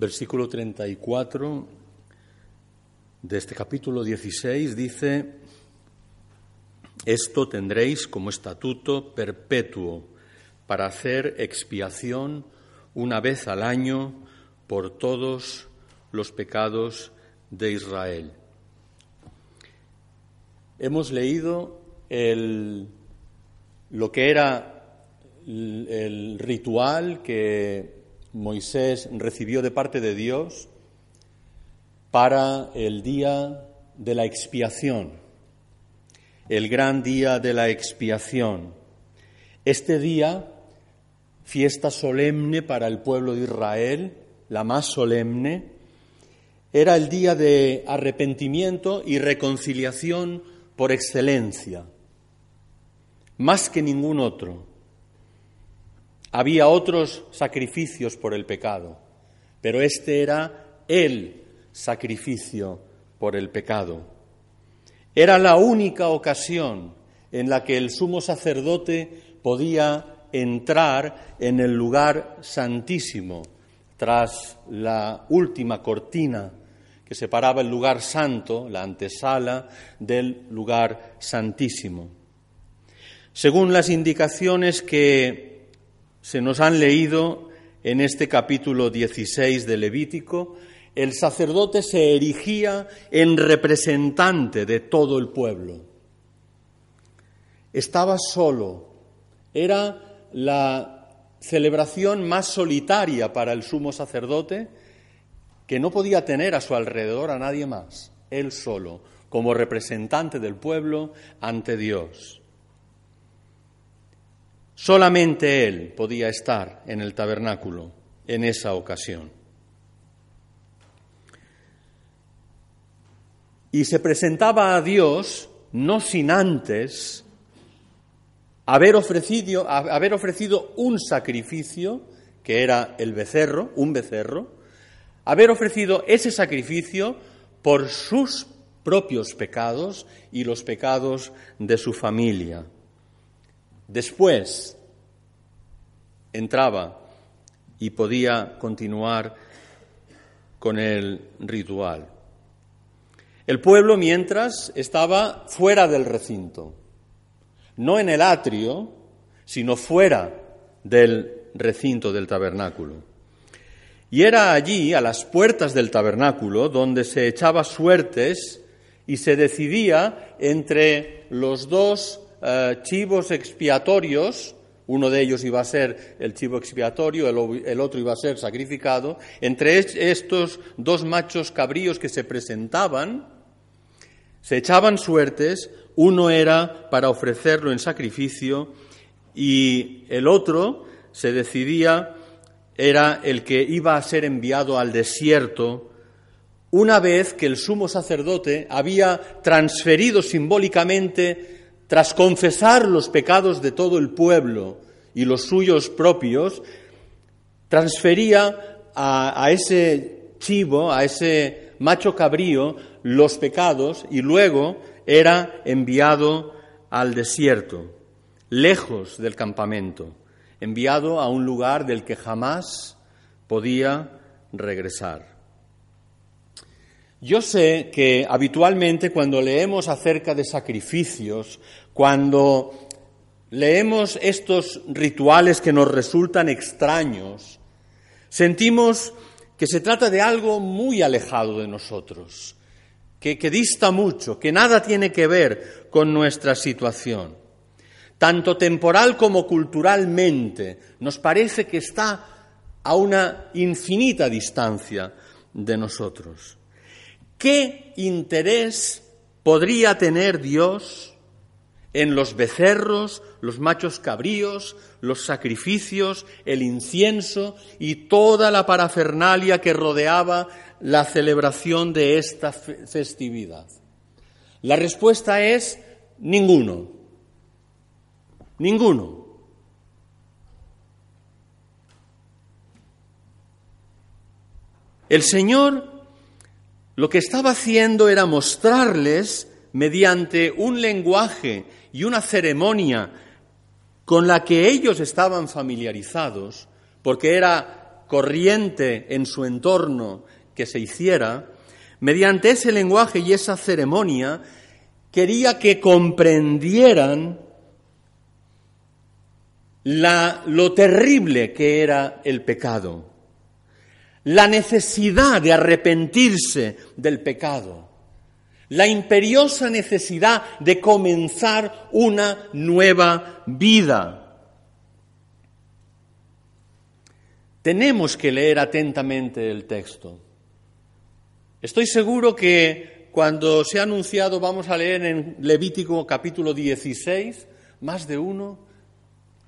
Versículo 34 de este capítulo 16 dice, Esto tendréis como estatuto perpetuo para hacer expiación una vez al año por todos los pecados de Israel. Hemos leído el, lo que era el, el ritual que Moisés recibió de parte de Dios para el día de la expiación, el gran día de la expiación. Este día, fiesta solemne para el pueblo de Israel, la más solemne, era el día de arrepentimiento y reconciliación por excelencia, más que ningún otro. Había otros sacrificios por el pecado, pero este era el sacrificio por el pecado. Era la única ocasión en la que el sumo sacerdote podía entrar en el lugar santísimo tras la última cortina que separaba el lugar santo, la antesala, del lugar santísimo. Según las indicaciones que se nos han leído en este capítulo 16 de Levítico, el sacerdote se erigía en representante de todo el pueblo. Estaba solo. Era la celebración más solitaria para el sumo sacerdote que no podía tener a su alrededor a nadie más, él solo, como representante del pueblo ante Dios. Solamente Él podía estar en el tabernáculo en esa ocasión. Y se presentaba a Dios no sin antes haber ofrecido, haber ofrecido un sacrificio, que era el becerro, un becerro, haber ofrecido ese sacrificio por sus propios pecados y los pecados de su familia. Después entraba y podía continuar con el ritual. El pueblo, mientras, estaba fuera del recinto, no en el atrio, sino fuera del recinto del tabernáculo. Y era allí, a las puertas del tabernáculo, donde se echaba suertes y se decidía entre los dos eh, chivos expiatorios, uno de ellos iba a ser el chivo expiatorio, el, otro iba a ser sacrificado, entre estos dos machos cabríos que se presentaban, se echaban suertes, uno era para ofrecerlo en sacrificio y el otro se decidía era el que iba a ser enviado al desierto. Una vez que el sumo sacerdote había transferido simbólicamente tras confesar los pecados de todo el pueblo y los suyos propios, transfería a, ese chivo, a ese macho cabrío, los pecados y luego era enviado al desierto, lejos del campamento, enviado a un lugar del que jamás podía regresar. Yo sé que habitualmente cuando leemos acerca de sacrificios, cuando leemos estos rituales que nos resultan extraños, sentimos que se trata de algo muy alejado de nosotros, que, que, dista mucho, que nada tiene que ver con nuestra situación. Tanto temporal como culturalmente, nos parece que está a una infinita distancia de nosotros. ¿Qué interés podría tener Dios en los becerros, los machos cabríos, los sacrificios, el incienso y toda la parafernalia que rodeaba la celebración de esta festividad. La respuesta es ninguno. Ninguno. El Señor lo que estaba haciendo era mostrarles mediante un lenguaje y una ceremonia con la que ellos estaban familiarizados, porque era corriente en su entorno que se hiciera, mediante ese lenguaje y esa ceremonia, quería que comprendieran lo terrible que era el pecado, la necesidad de arrepentirse del pecado la imperiosa necesidad de comenzar una nueva vida. Tenemos que leer atentamente el texto. Estoy seguro que cuando se ha anunciado, vamos a leer en Levítico capítulo 16, más de uno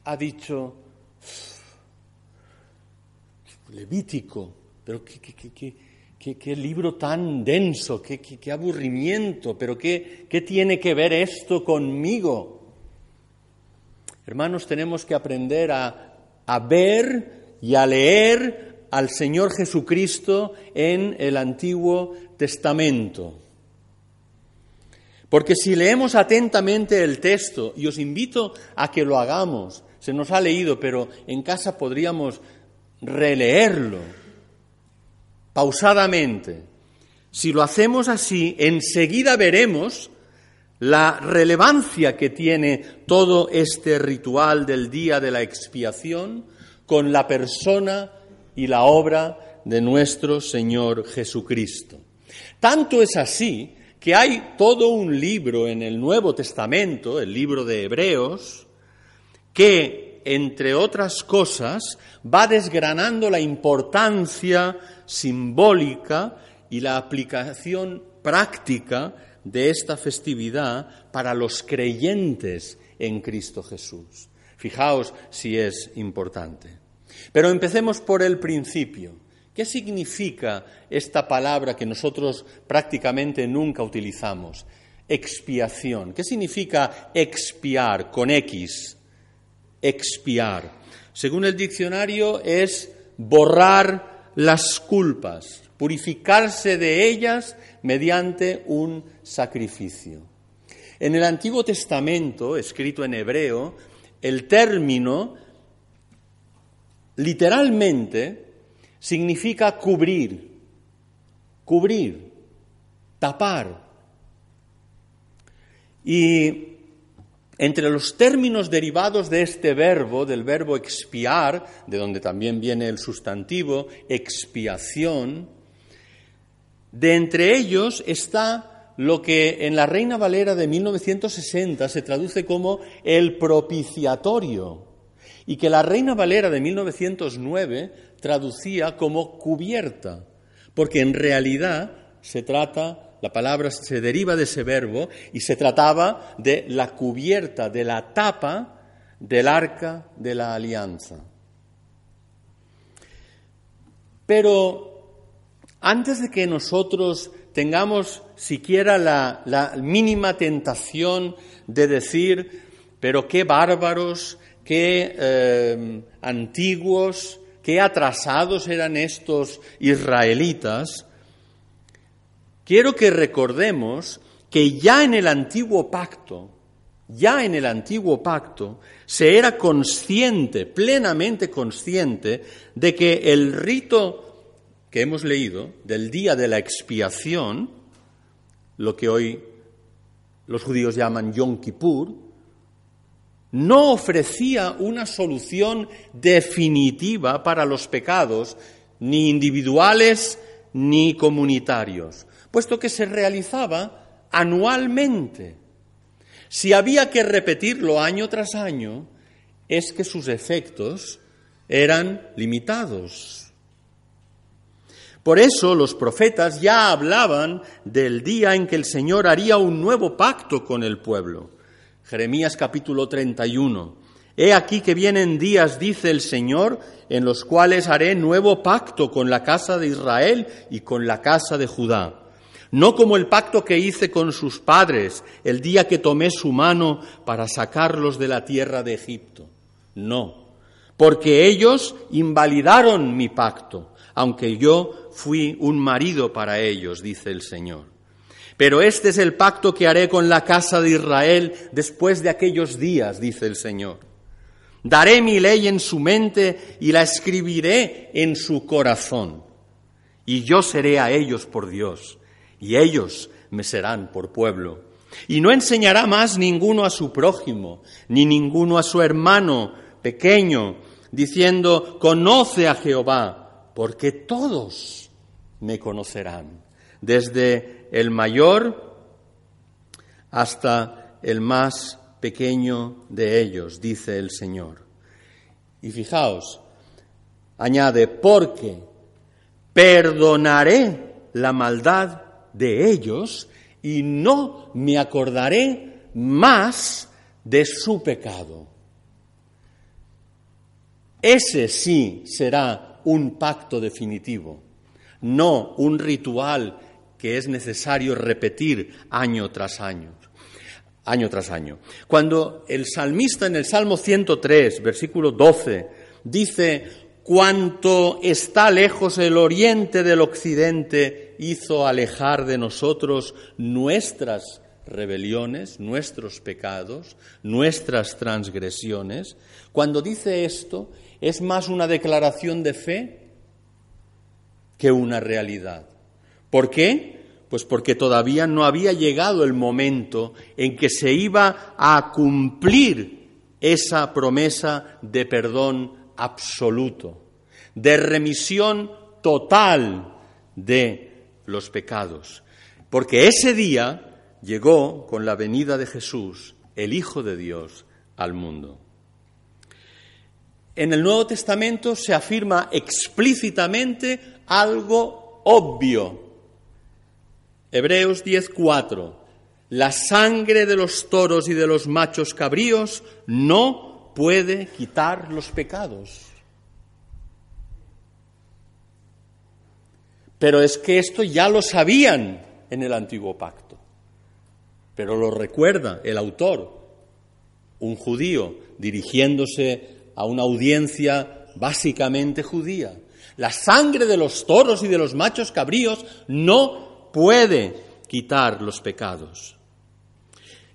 ha dicho, Levítico, pero ¿qué, qué, qué, Qué, libro tan denso, qué, qué aburrimiento, pero ¿qué, ¿qué tiene que ver esto conmigo? Hermanos, tenemos que aprender a ver y a leer al Señor Jesucristo en el Antiguo Testamento. Porque si leemos atentamente el texto, y os invito a que lo hagamos, se nos ha leído, pero en casa podríamos releerlo pausadamente. Si lo hacemos así, enseguida veremos la relevancia que tiene todo este ritual del día de la expiación con la persona y la obra de nuestro Señor Jesucristo. Tanto es así que hay todo un libro en el Nuevo Testamento, el libro de Hebreos, que, entre otras cosas, va desgranando la importancia simbólica y la aplicación práctica de esta festividad para los creyentes en Cristo Jesús. Fijaos si es importante. Pero empecemos por el principio. ¿Qué significa esta palabra que nosotros prácticamente nunca utilizamos? Expiación. ¿Qué significa expiar con X? Expiar. Según el diccionario es borrar las culpas, purificarse de ellas mediante un sacrificio. En el Antiguo Testamento, escrito en hebreo, el término literalmente significa cubrir, cubrir, tapar. Y entre los términos derivados de este verbo, del verbo expiar, de donde también viene el sustantivo expiación, de entre ellos está lo que en la Reina Valera de 1960 se traduce como el propiciatorio y que la Reina Valera de 1909 traducía como cubierta, porque en realidad se trata la palabra se deriva de ese verbo y se trataba de la cubierta, de la tapa del arca de la alianza. Pero antes de que nosotros tengamos siquiera la, mínima tentación de decir, pero qué bárbaros, qué eh, antiguos, qué atrasados eran estos israelitas, quiero que recordemos que ya en el antiguo pacto, ya en el antiguo pacto, se era consciente, plenamente consciente, de que el rito que hemos leído del día de la expiación, lo que hoy los judíos llaman Yom Kippur, no ofrecía una solución definitiva para los pecados, ni individuales ni comunitarios puesto que se realizaba anualmente. Si había que repetirlo año tras año, es que sus efectos eran limitados. Por eso los profetas ya hablaban del día en que el Señor haría un nuevo pacto con el pueblo. Jeremías capítulo 31. He aquí que vienen días, dice el Señor, en los cuales haré nuevo pacto con la casa de Israel y con la casa de Judá. No como el pacto que hice con sus padres el día que tomé su mano para sacarlos de la tierra de Egipto. No, porque ellos invalidaron mi pacto, aunque yo fui un marido para ellos, dice el Señor. Pero este es el pacto que haré con la casa de Israel después de aquellos días, dice el Señor. Daré mi ley en su mente y la escribiré en su corazón. Y yo seré a ellos por Dios, y ellos me serán por pueblo. Y no enseñará más ninguno a su prójimo, ni ninguno a su hermano pequeño, diciendo, conoce a Jehová, porque todos me conocerán, desde el mayor hasta el más pequeño de ellos, dice el Señor. Y fijaos, añade, porque perdonaré la maldad de ellos y no me acordaré más de su pecado. Ese sí será un pacto definitivo, no un ritual que es necesario repetir año tras año año tras año. Cuando el salmista en el Salmo 103, versículo 12, dice, cuanto está lejos el oriente del occidente, hizo alejar de nosotros nuestras rebeliones, nuestros pecados, nuestras transgresiones. Cuando dice esto, es más una declaración de fe que una realidad. ¿Por qué? Pues porque todavía no había llegado el momento en que se iba a cumplir esa promesa de perdón absoluto, de remisión total de los pecados. Porque ese día llegó con la venida de Jesús, el Hijo de Dios, al mundo. En el Nuevo Testamento se afirma explícitamente algo obvio Hebreos 10:4. La sangre de los toros y de los machos cabríos no puede quitar los pecados. Pero es que esto ya lo sabían en el antiguo pacto. Pero lo recuerda el autor, un judío dirigiéndose a una audiencia básicamente judía. La sangre de los toros y de los machos cabríos no puede quitar los pecados.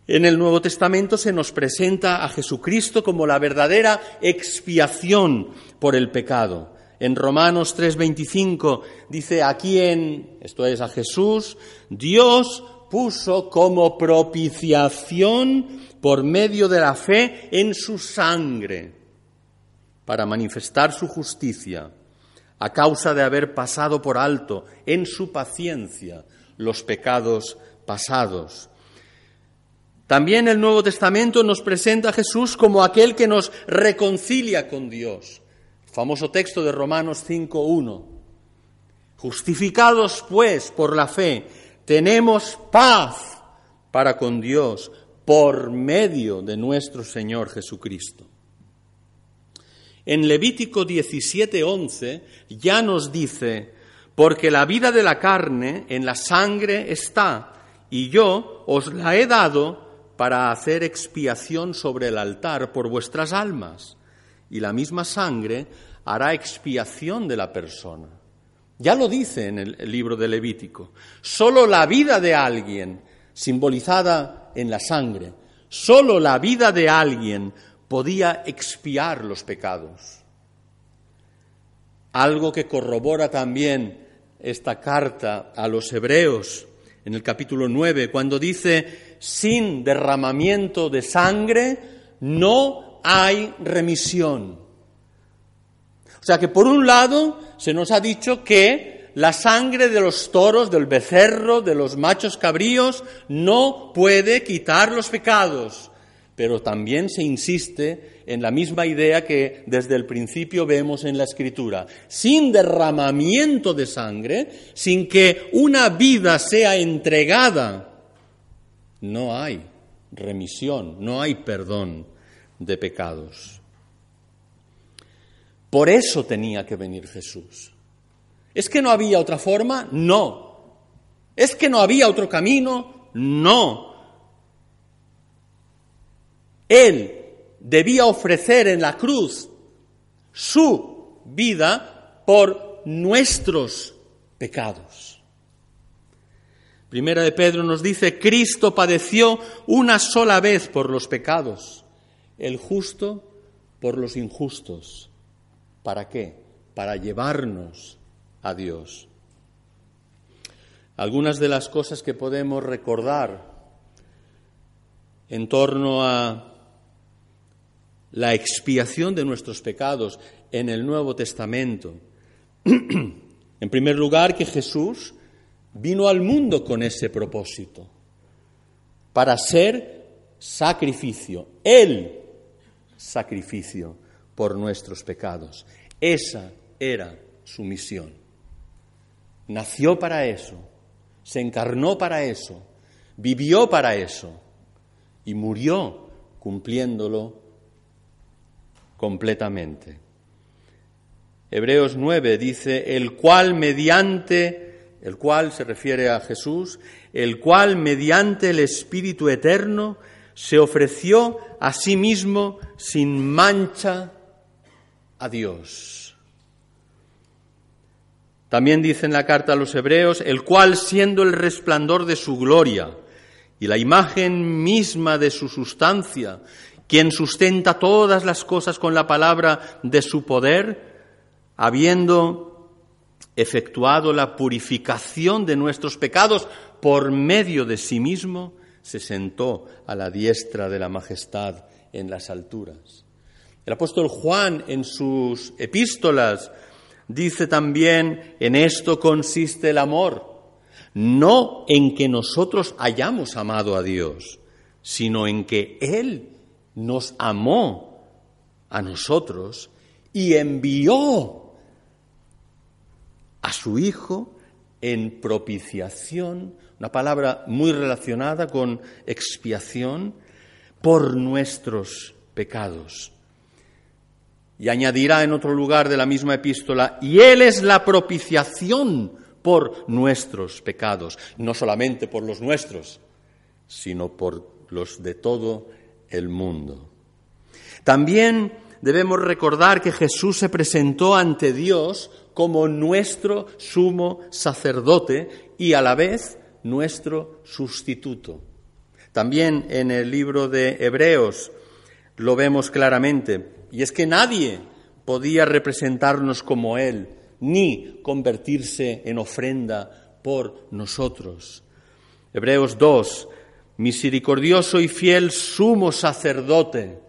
En el Nuevo Testamento se nos presenta a Jesucristo como la verdadera expiación por el pecado. En Romanos 3:25 dice, a quién, esto es a Jesús, Dios puso como propiciación por medio de la fe en su sangre para manifestar su justicia a causa de haber pasado por alto en su paciencia los pecados pasados. También el Nuevo Testamento nos presenta a Jesús como aquel que nos reconcilia con Dios. Famoso texto de Romanos 5.1. Justificados pues por la fe, tenemos paz para con Dios por medio de nuestro Señor Jesucristo. En Levítico 17:11 ya nos dice, porque la vida de la carne en la sangre está, y yo os la he dado para hacer expiación sobre el altar por vuestras almas, y la misma sangre hará expiación de la persona. Ya lo dice en el libro de Levítico. Solo la vida de alguien, simbolizada en la sangre, solo la vida de alguien podía expiar los pecados. Algo que corrobora también esta carta a los hebreos en el capítulo 9, cuando dice, sin derramamiento de sangre no hay remisión. Sea que por un lado se nos ha dicho que la sangre de los toros, del becerro, de los machos cabríos, no puede quitar los pecados pero también se insiste en la misma idea que desde el principio vemos en la Escritura. Sin derramamiento de sangre, sin que una vida sea entregada, no hay remisión, no hay perdón de pecados. Por eso tenía que venir Jesús. ¿Es que no había otra forma? No. ¿Es que no había otro camino? No. Él debía ofrecer en la cruz su vida por nuestros pecados. Primera de Pedro nos dice, Cristo padeció una sola vez por los pecados, el justo por los injustos. ¿Para qué? Para llevarnos a Dios. Algunas de las cosas que podemos recordar en torno a la expiación de nuestros pecados en el Nuevo Testamento. en primer lugar, que Jesús vino al mundo con ese propósito, para ser sacrificio, el sacrificio por nuestros pecados. Esa era su misión. Nació para eso, se encarnó para eso, vivió para eso y murió cumpliéndolo completamente. Hebreos 9 dice, el cual mediante, el cual se refiere a Jesús, el cual mediante el Espíritu Eterno se ofreció a sí mismo sin mancha a Dios. También dice en la carta a los Hebreos, el cual siendo el resplandor de su gloria y la imagen misma de su sustancia, quien sustenta todas las cosas con la palabra de su poder, habiendo efectuado la purificación de nuestros pecados por medio de sí mismo, se sentó a la diestra de la majestad en las alturas. El apóstol Juan en sus epístolas dice también, en esto consiste el amor, no en que nosotros hayamos amado a Dios, sino en que Él nos amó a nosotros y envió a su Hijo en propiciación, una palabra muy relacionada con expiación, por nuestros pecados. Y añadirá en otro lugar de la misma epístola, y Él es la propiciación por nuestros pecados, no solamente por los nuestros, sino por los de todo el mundo. También debemos recordar que Jesús se presentó ante Dios como nuestro sumo sacerdote y a la vez nuestro sustituto. También en el libro de Hebreos lo vemos claramente, y es que nadie podía representarnos como Él, ni convertirse en ofrenda por nosotros. Hebreos 2 misericordioso y fiel sumo sacerdote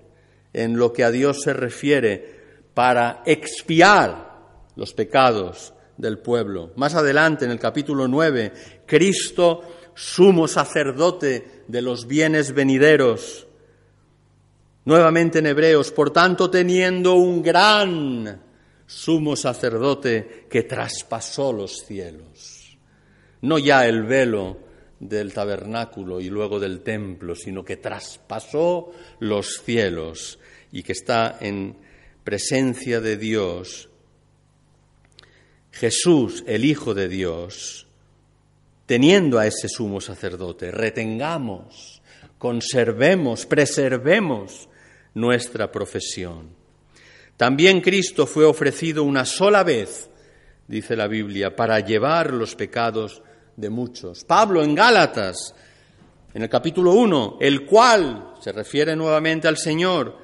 en lo que a Dios se refiere para expiar los pecados del pueblo. Más adelante, en el capítulo 9, Cristo, sumo sacerdote de los bienes venideros. Nuevamente en Hebreos, por tanto, teniendo un gran sumo sacerdote que traspasó los cielos. No ya el velo del tabernáculo y luego del templo, sino que traspasó los cielos y que está en presencia de Dios. Jesús, el Hijo de Dios, teniendo a ese sumo sacerdote, retengamos, conservemos, preservemos nuestra profesión. También Cristo fue ofrecido una sola vez, dice la Biblia, para llevar los pecados de muchos. Pablo en Gálatas, en el capítulo 1, el cual, se refiere nuevamente al Señor,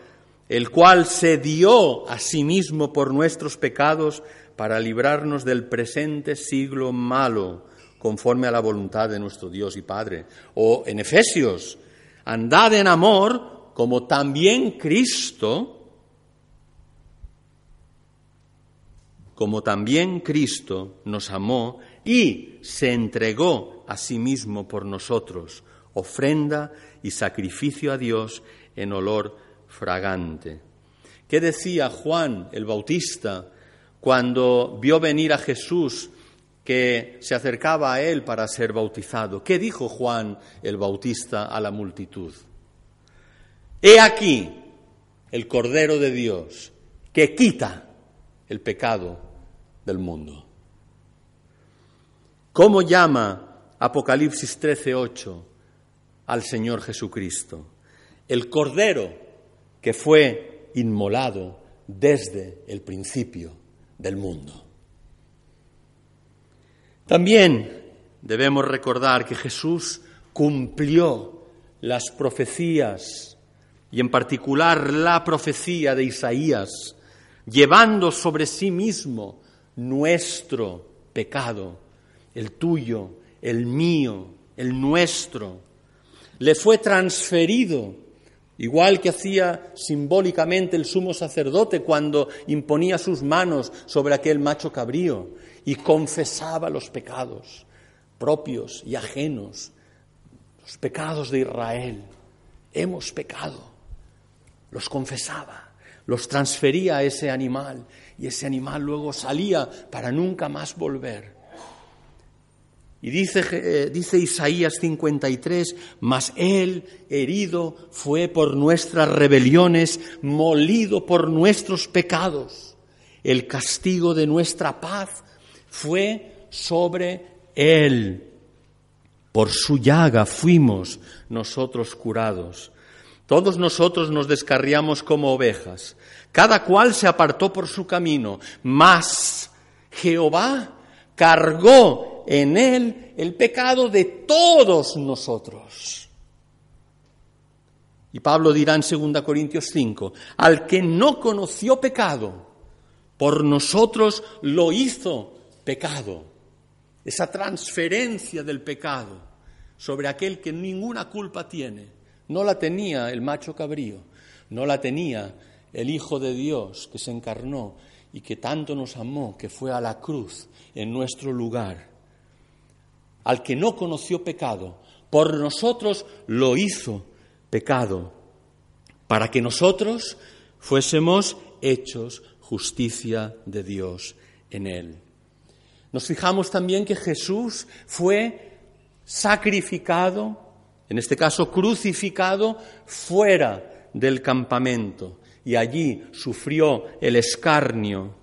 el cual se dio a sí mismo por nuestros pecados para librarnos del presente siglo malo, conforme a la voluntad de nuestro Dios y Padre. O en Efesios, andad en amor como también Cristo, como también Cristo nos amó y se entregó a sí mismo por nosotros, ofrenda y sacrificio a Dios en olor fragante. ¿Qué decía Juan el Bautista cuando vio venir a Jesús que se acercaba a él para ser bautizado? ¿Qué dijo Juan el Bautista a la multitud? He aquí el Cordero de Dios que quita el pecado del mundo. ¿Cómo llama Apocalipsis 13:8 al Señor Jesucristo? El Cordero que fue inmolado desde el principio del mundo. También debemos recordar que Jesús cumplió las profecías y en particular la profecía de Isaías, llevando sobre sí mismo nuestro pecado, el tuyo, el mío, el nuestro. Le fue transferido, igual que hacía simbólicamente el sumo sacerdote cuando imponía sus manos sobre aquel macho cabrío y confesaba los pecados propios y ajenos, los pecados de Israel. Hemos pecado. Los confesaba, los transfería a ese animal y ese animal luego salía para nunca más volver. Y dice, eh, dice, Isaías 53, mas Él herido fue por nuestras rebeliones, molido por nuestros pecados. El castigo de nuestra paz fue sobre Él. Por su llaga fuimos nosotros curados. Todos nosotros nos descarriamos como ovejas. Cada cual se apartó por su camino. Mas Jehová cargó en él el pecado de todos nosotros. Y Pablo dirá en 2 Corintios 5, al que no conoció pecado, por nosotros lo hizo pecado esa transferencia del pecado sobre aquel que ninguna culpa tiene. No la tenía el macho cabrío, no la tenía el Hijo de Dios que se encarnó y que tanto nos amó, que fue a la cruz en nuestro lugar. Al que no conoció pecado, por nosotros lo hizo pecado, para que nosotros fuésemos hechos justicia de Dios en él. Nos fijamos también que Jesús fue sacrificado, en este caso crucificado, fuera del campamento y allí sufrió el escarnio.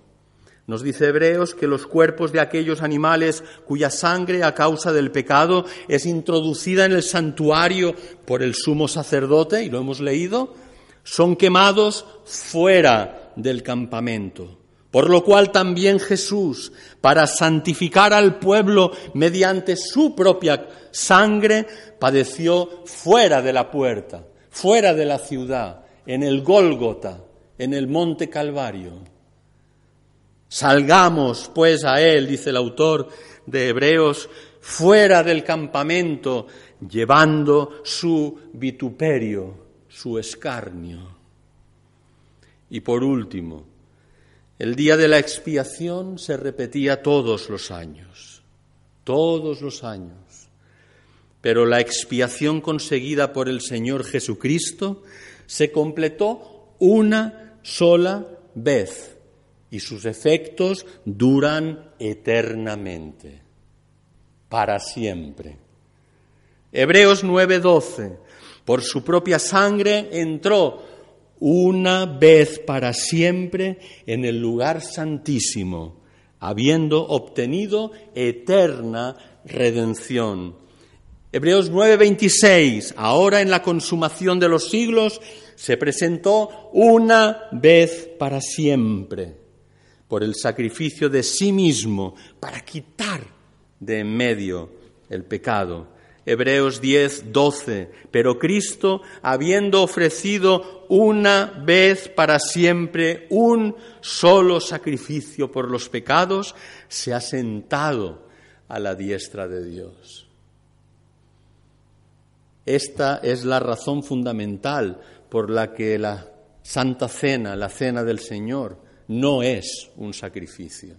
Nos dice Hebreos que los cuerpos de aquellos animales cuya sangre a causa del pecado es introducida en el santuario por el sumo sacerdote, y lo hemos leído, son quemados fuera del campamento. Por lo cual también Jesús, para santificar al pueblo mediante su propia sangre, padeció fuera de la puerta, fuera de la ciudad, en el Gólgota, en el monte Calvario. Salgamos, pues, a él, dice el autor de Hebreos, fuera del campamento, llevando su vituperio, su escarnio. Y por último, el día de la expiación se repetía todos los años, todos los años. Pero la expiación conseguida por el Señor Jesucristo se completó una sola vez y sus efectos duran eternamente, para siempre. Hebreos 9:12, por su propia sangre entró una vez para siempre en el lugar santísimo, habiendo obtenido eterna redención. Hebreos 9:26, ahora en la consumación de los siglos, se presentó una vez para siempre por el sacrificio de sí mismo para quitar de en medio el pecado Hebreos 10, 12. Pero Cristo, habiendo ofrecido una vez para siempre un solo sacrificio por los pecados, se ha sentado a la diestra de Dios. Esta es la razón fundamental por la que la Santa Cena, la Cena del Señor, no es un sacrificio.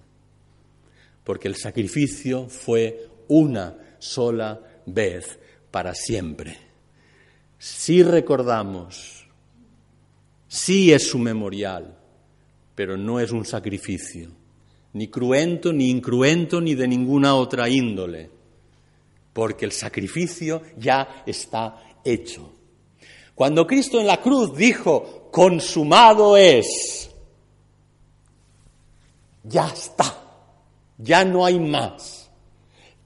Porque el sacrificio fue una sola vez para siempre. Si recordamos, sí es su memorial, pero no es un sacrificio, ni cruento, ni incruento, ni de ninguna otra índole, porque el sacrificio ya está hecho. Cuando Cristo en la cruz dijo, consumado es, ya está, ya no hay más.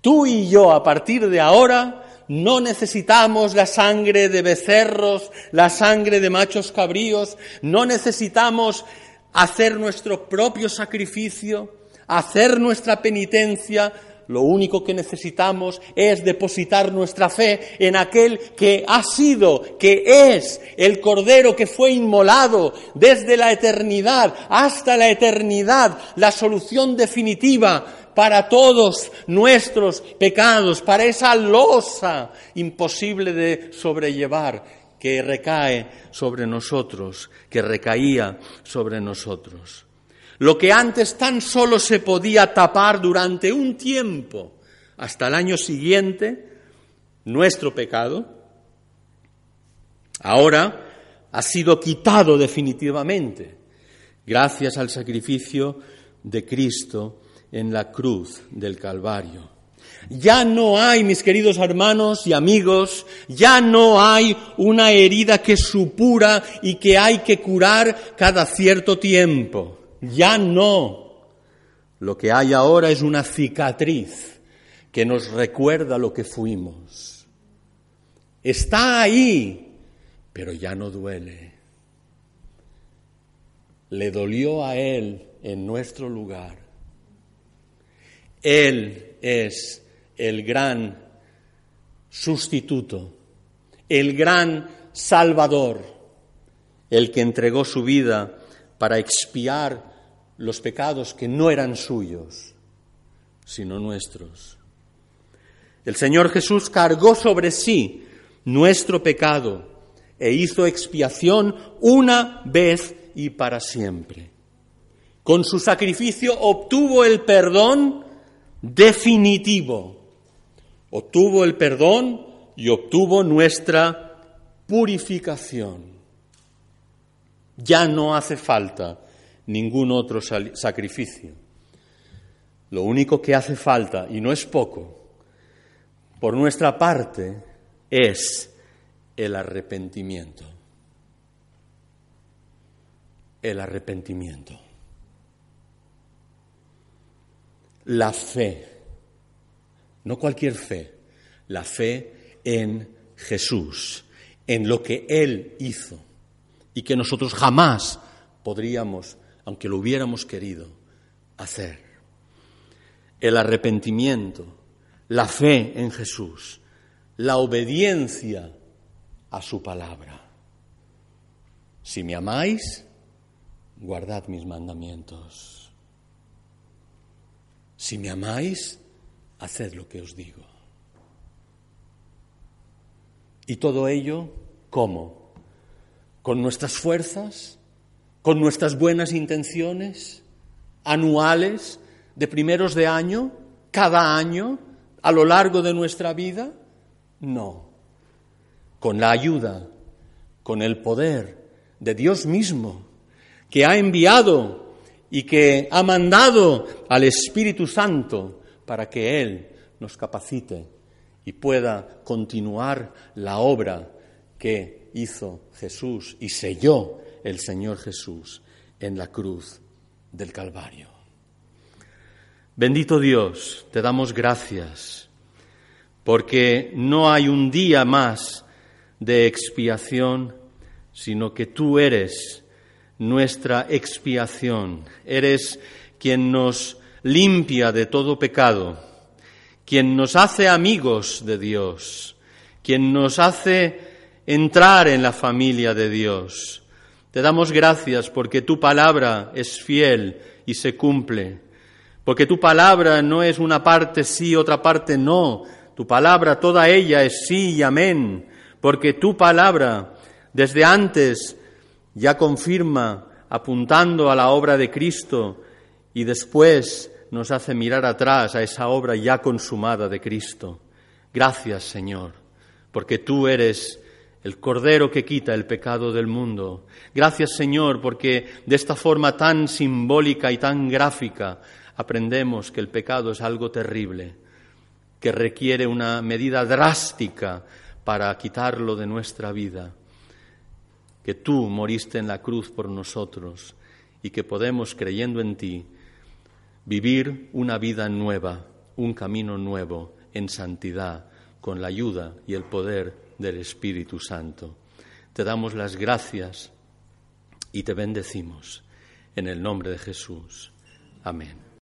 Tú y yo a partir de ahora no necesitamos la sangre de becerros, la sangre de machos cabríos, no necesitamos hacer nuestro propio sacrificio, hacer nuestra penitencia, lo único que necesitamos es depositar nuestra fe en aquel que ha sido, que es el Cordero que fue inmolado desde la eternidad hasta la eternidad, la solución definitiva para todos nuestros pecados, para esa losa imposible de sobrellevar que recae sobre nosotros, que recaía sobre nosotros. Lo que antes tan solo se podía tapar durante un tiempo, hasta el año siguiente, nuestro pecado, ahora ha sido quitado definitivamente gracias al sacrificio de Cristo en la cruz del Calvario. Ya no hay, mis queridos hermanos y amigos, ya no hay una herida que supura y que hay que curar cada cierto tiempo. Ya no. Lo que hay ahora es una cicatriz que nos recuerda lo que fuimos. Está ahí, pero ya no duele. Le dolió a Él en nuestro lugar. Él es el gran sustituto, el gran salvador, el que entregó su vida para expiar los pecados que no eran suyos, sino nuestros. El Señor Jesús cargó sobre sí nuestro pecado e hizo expiación una vez y para siempre. Con su sacrificio obtuvo el perdón definitivo, obtuvo el perdón y obtuvo nuestra purificación. Ya no hace falta ningún otro sacrificio. Lo único que hace falta, y no es poco, por nuestra parte, es el arrepentimiento. El arrepentimiento. La fe, no cualquier fe, la fe en Jesús, en lo que Él hizo y que nosotros jamás podríamos, aunque lo hubiéramos querido, hacer. El arrepentimiento, la fe en Jesús, la obediencia a su palabra. Si me amáis, guardad mis mandamientos. Si me amáis, haced lo que os digo. Y todo ello, ¿cómo? con nuestras fuerzas, con nuestras buenas intenciones anuales, de primeros de año, cada año, a lo largo de nuestra vida? No. Con la ayuda, con el poder de Dios mismo, que ha enviado y que ha mandado al Espíritu Santo para que Él nos capacite y pueda continuar la obra que hizo Jesús y selló el Señor Jesús en la cruz del Calvario. Bendito Dios, te damos gracias, porque no hay un día más de expiación, sino que tú eres nuestra expiación, eres quien nos limpia de todo pecado, quien nos hace amigos de Dios, quien nos hace entrar en la familia de Dios. Te damos gracias porque tu palabra es fiel y se cumple, porque tu palabra no es una parte sí, otra parte no, tu palabra toda ella es sí y amén, porque tu palabra desde antes ya confirma apuntando a la obra de Cristo y después nos hace mirar atrás a esa obra ya consumada de Cristo. Gracias, Señor, porque tú eres el Cordero que quita el pecado del mundo. Gracias Señor, porque de esta forma tan simbólica y tan gráfica aprendemos que el pecado es algo terrible, que requiere una medida drástica para quitarlo de nuestra vida. Que tú moriste en la cruz por nosotros y que podemos, creyendo en ti, vivir una vida nueva, un camino nuevo en santidad, con la ayuda y el poder del Espíritu Santo. Te damos las gracias y te bendecimos en el nombre de Jesús. Amén.